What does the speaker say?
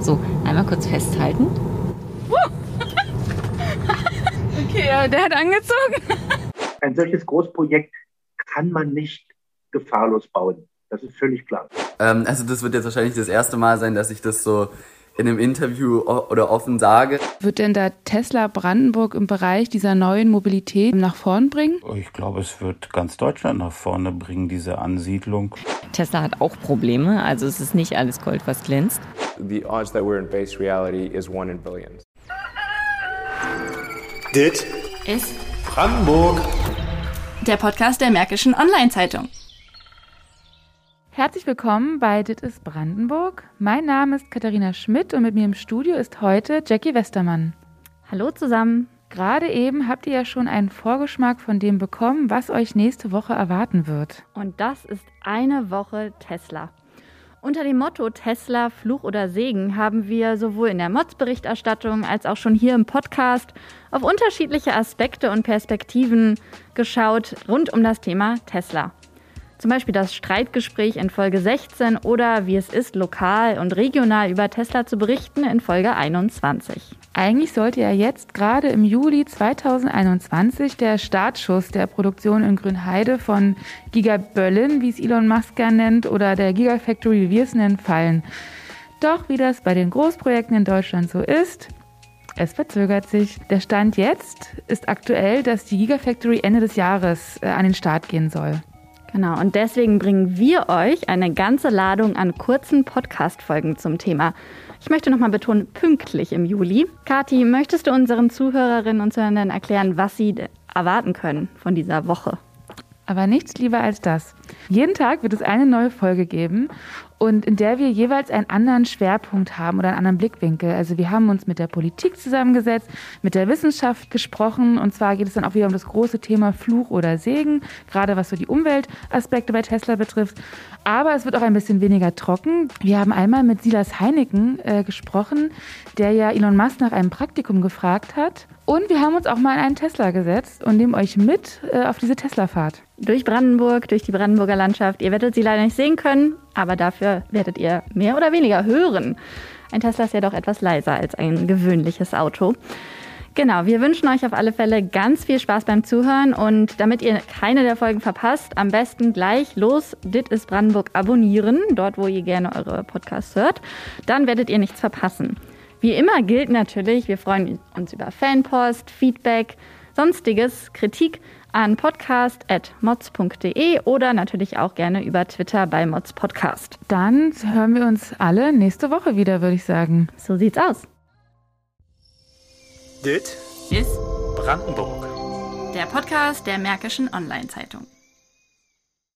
So, einmal kurz festhalten. okay, der hat angezogen. Ein solches Großprojekt kann man nicht gefahrlos bauen. Das ist völlig klar. Ähm, also das wird jetzt wahrscheinlich das erste Mal sein, dass ich das so in einem Interview oder offen sage. Wird denn da Tesla Brandenburg im Bereich dieser neuen Mobilität nach vorn bringen? Ich glaube, es wird ganz Deutschland nach vorne bringen, diese Ansiedlung. Tesla hat auch Probleme, also es ist nicht alles Gold, was glänzt. The odds that we're in base reality is one in billions. Dit ist Brandenburg. Der Podcast der Märkischen Online-Zeitung. Herzlich willkommen bei Dit ist Brandenburg. Mein Name ist Katharina Schmidt und mit mir im Studio ist heute Jackie Westermann. Hallo zusammen. Gerade eben habt ihr ja schon einen Vorgeschmack von dem bekommen, was euch nächste Woche erwarten wird. Und das ist eine Woche Tesla. Unter dem Motto Tesla, Fluch oder Segen haben wir sowohl in der Mods-Berichterstattung als auch schon hier im Podcast auf unterschiedliche Aspekte und Perspektiven geschaut rund um das Thema Tesla. Zum Beispiel das Streitgespräch in Folge 16 oder wie es ist, lokal und regional über Tesla zu berichten in Folge 21. Eigentlich sollte ja jetzt gerade im Juli 2021 der Startschuss der Produktion in Grünheide von Giga Berlin, wie es Elon Musk gern nennt, oder der Gigafactory, wie wir es nennen, fallen. Doch wie das bei den Großprojekten in Deutschland so ist, es verzögert sich. Der Stand jetzt ist aktuell, dass die Gigafactory Ende des Jahres äh, an den Start gehen soll. Genau, und deswegen bringen wir euch eine ganze Ladung an kurzen Podcast-Folgen zum Thema. Ich möchte nochmal betonen, pünktlich im Juli. Kati, möchtest du unseren Zuhörerinnen und Zuhörern erklären, was sie erwarten können von dieser Woche? Aber nichts lieber als das. Jeden Tag wird es eine neue Folge geben und in der wir jeweils einen anderen Schwerpunkt haben oder einen anderen Blickwinkel. Also wir haben uns mit der Politik zusammengesetzt, mit der Wissenschaft gesprochen und zwar geht es dann auch wieder um das große Thema Fluch oder Segen, gerade was so die Umweltaspekte bei Tesla betrifft. Aber es wird auch ein bisschen weniger trocken. Wir haben einmal mit Silas Heineken äh, gesprochen, der ja Elon Musk nach einem Praktikum gefragt hat. Und wir haben uns auch mal in einen Tesla gesetzt und nehmen euch mit äh, auf diese Tesla-Fahrt. Durch Brandenburg, durch die Brandenburger Landschaft. Ihr werdet sie leider nicht sehen können, aber dafür werdet ihr mehr oder weniger hören. Ein Tesla ist ja doch etwas leiser als ein gewöhnliches Auto. Genau, wir wünschen euch auf alle Fälle ganz viel Spaß beim Zuhören und damit ihr keine der Folgen verpasst, am besten gleich los Dit ist Brandenburg abonnieren, dort wo ihr gerne eure Podcasts hört. Dann werdet ihr nichts verpassen. Wie immer gilt natürlich, wir freuen uns über Fanpost, Feedback, sonstiges, Kritik an podcast.mods.de oder natürlich auch gerne über Twitter bei Mods Podcast. Dann hören wir uns alle nächste Woche wieder, würde ich sagen. So sieht's aus. Dit ist Brandenburg. Der Podcast der Märkischen Online-Zeitung.